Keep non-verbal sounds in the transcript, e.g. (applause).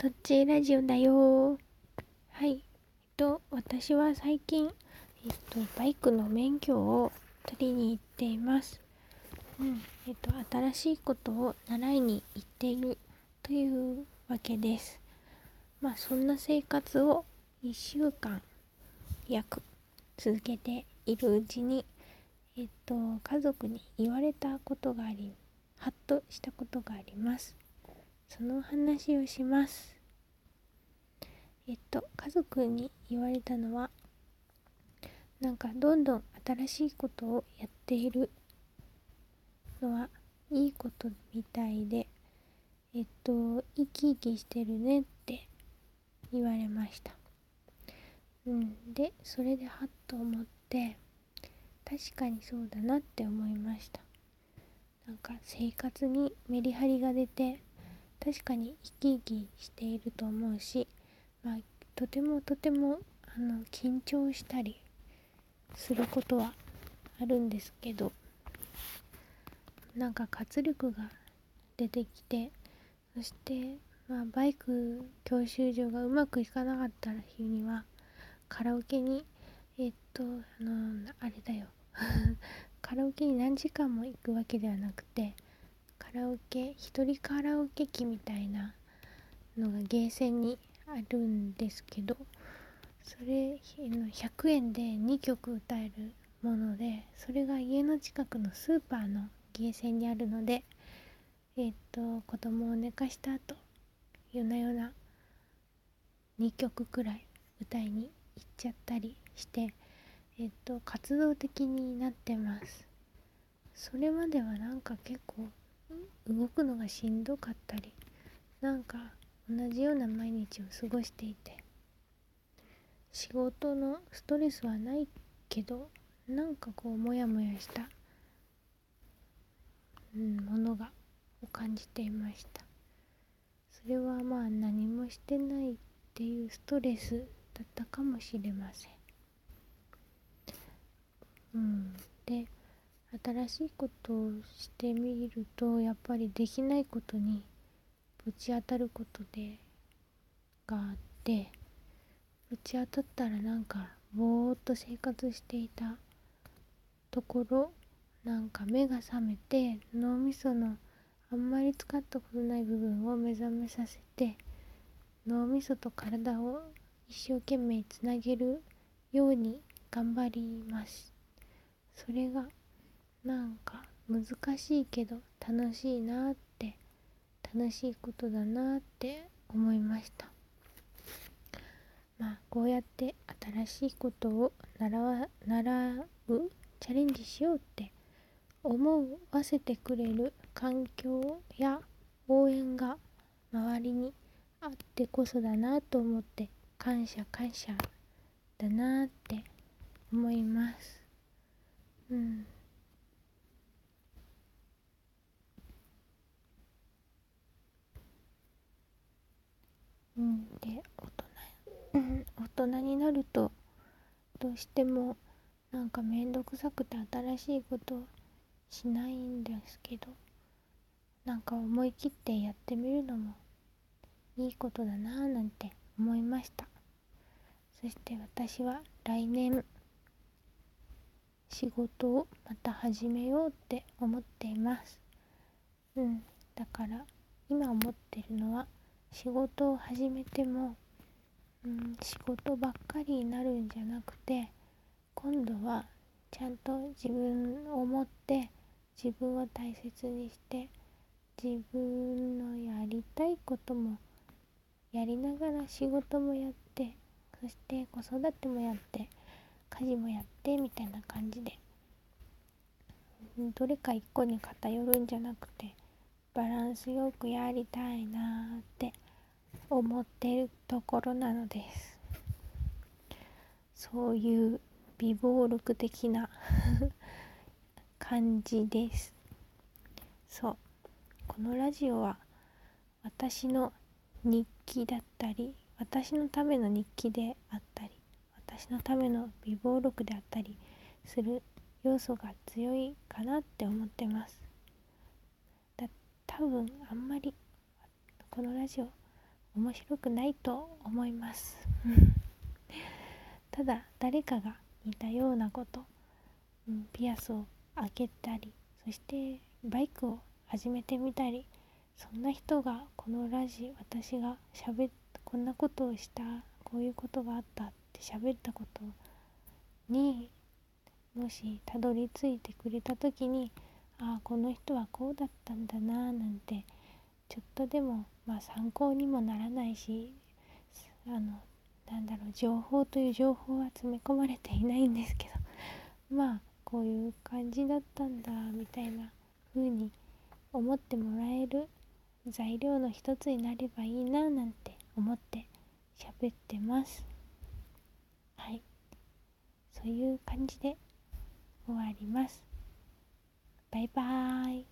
とっちラジオだよはい。えっと、私は最近、えっと、バイクの免許を取りに行っています。うん。えっと、新しいことを習いに行っているというわけです。まあ、そんな生活を1週間約続けているうちに、えっと、家族に言われたことがあり、ハッとしたことがあります。その話をします。えっと家族に言われたのはなんかどんどん新しいことをやっているのはいいことみたいでえっと生き生きしてるねって言われましたうんでそれではっと思って確かにそうだなって思いましたなんか生活にメリハリが出て確かに生き生きしていると思うし、まあ、とてもとてもあの緊張したりすることはあるんですけどなんか活力が出てきてそして、まあ、バイク教習所がうまくいかなかった日にはカラオケにえっとあのあれだよ。(laughs) カラオケに何時間も行くわけではなくてカラオケ一人カラオケ機みたいなのがゲーセンにあるんですけどそれ100円で2曲歌えるものでそれが家の近くのスーパーのゲーセンにあるのでえっ、と子供を寝かした後夜な夜な2曲くらい歌いに行っちゃったりしてえっ、と活動的になってます。それまではなんか結構動くのがしんどかったりなんか同じような毎日を過ごしていて仕事のストレスはないけどなんかこうモヤモヤした、うん、ものがを感じていました。それはまあ何もしてないっていうストレスだったかもしれません。うん。で新しいことをしてみるとやっぱりできないことにぶち当たることでがあってぶち当たったらなんかぼーっと生活していたところなんか目が覚めて脳みそのあんまり使ったことない部分を目覚めさせて脳みそと体を一生懸命つなげるように頑張ります。それがなんか難しいけど楽しいなって楽しいことだなって思いました。まあこうやって新しいことを習習うチャレンジしようって思わせてくれる環境や応援が周りにあってこそだなと思って感謝感謝だなって思いますうんうん、で大人大人になるとどうしてもなんか面倒くさくて新しいことしないんですけどなんか思い切ってやってみるのもいいことだなぁなんて思いました。そして私は来年仕事をまた始めようって思っています。うん。だから今思ってるのは仕事を始めても、うん、仕事ばっかりになるんじゃなくて今度はちゃんと自分を持って自分を大切にして自分のやりたいこともやりながら仕事もやってそして子育てもやって家事もやってみたいな感じでどれか一個に偏るんじゃなくてバランスよくやりたいなって思ってるところなのです。そういう美貌録的な (laughs) 感じです。そう。このラジオは私の日記だったり私のための日記であったり私のための美貌録であったりする要素が強いかなって思ってます。だ多分あんまりこのラジオ面白くないと思います。ただ誰かが似たようなこと、うん、ピアスを開けたりそしてバイクを始めてみたりそんな人がこのラジ私がしゃべこんなことをしたこういうことがあったって喋ったことにもしたどり着いてくれた時にああこの人はこうだったんだななんてちょっとでも、まあ、参考にもならないしあのなんだろう情報という情報は詰め込まれていないんですけど (laughs) まあこういう感じだったんだみたいな風に思ってもらえる材料の一つになればいいななんて思って喋ってます。はい。そういう感じで終わります。バイバーイ。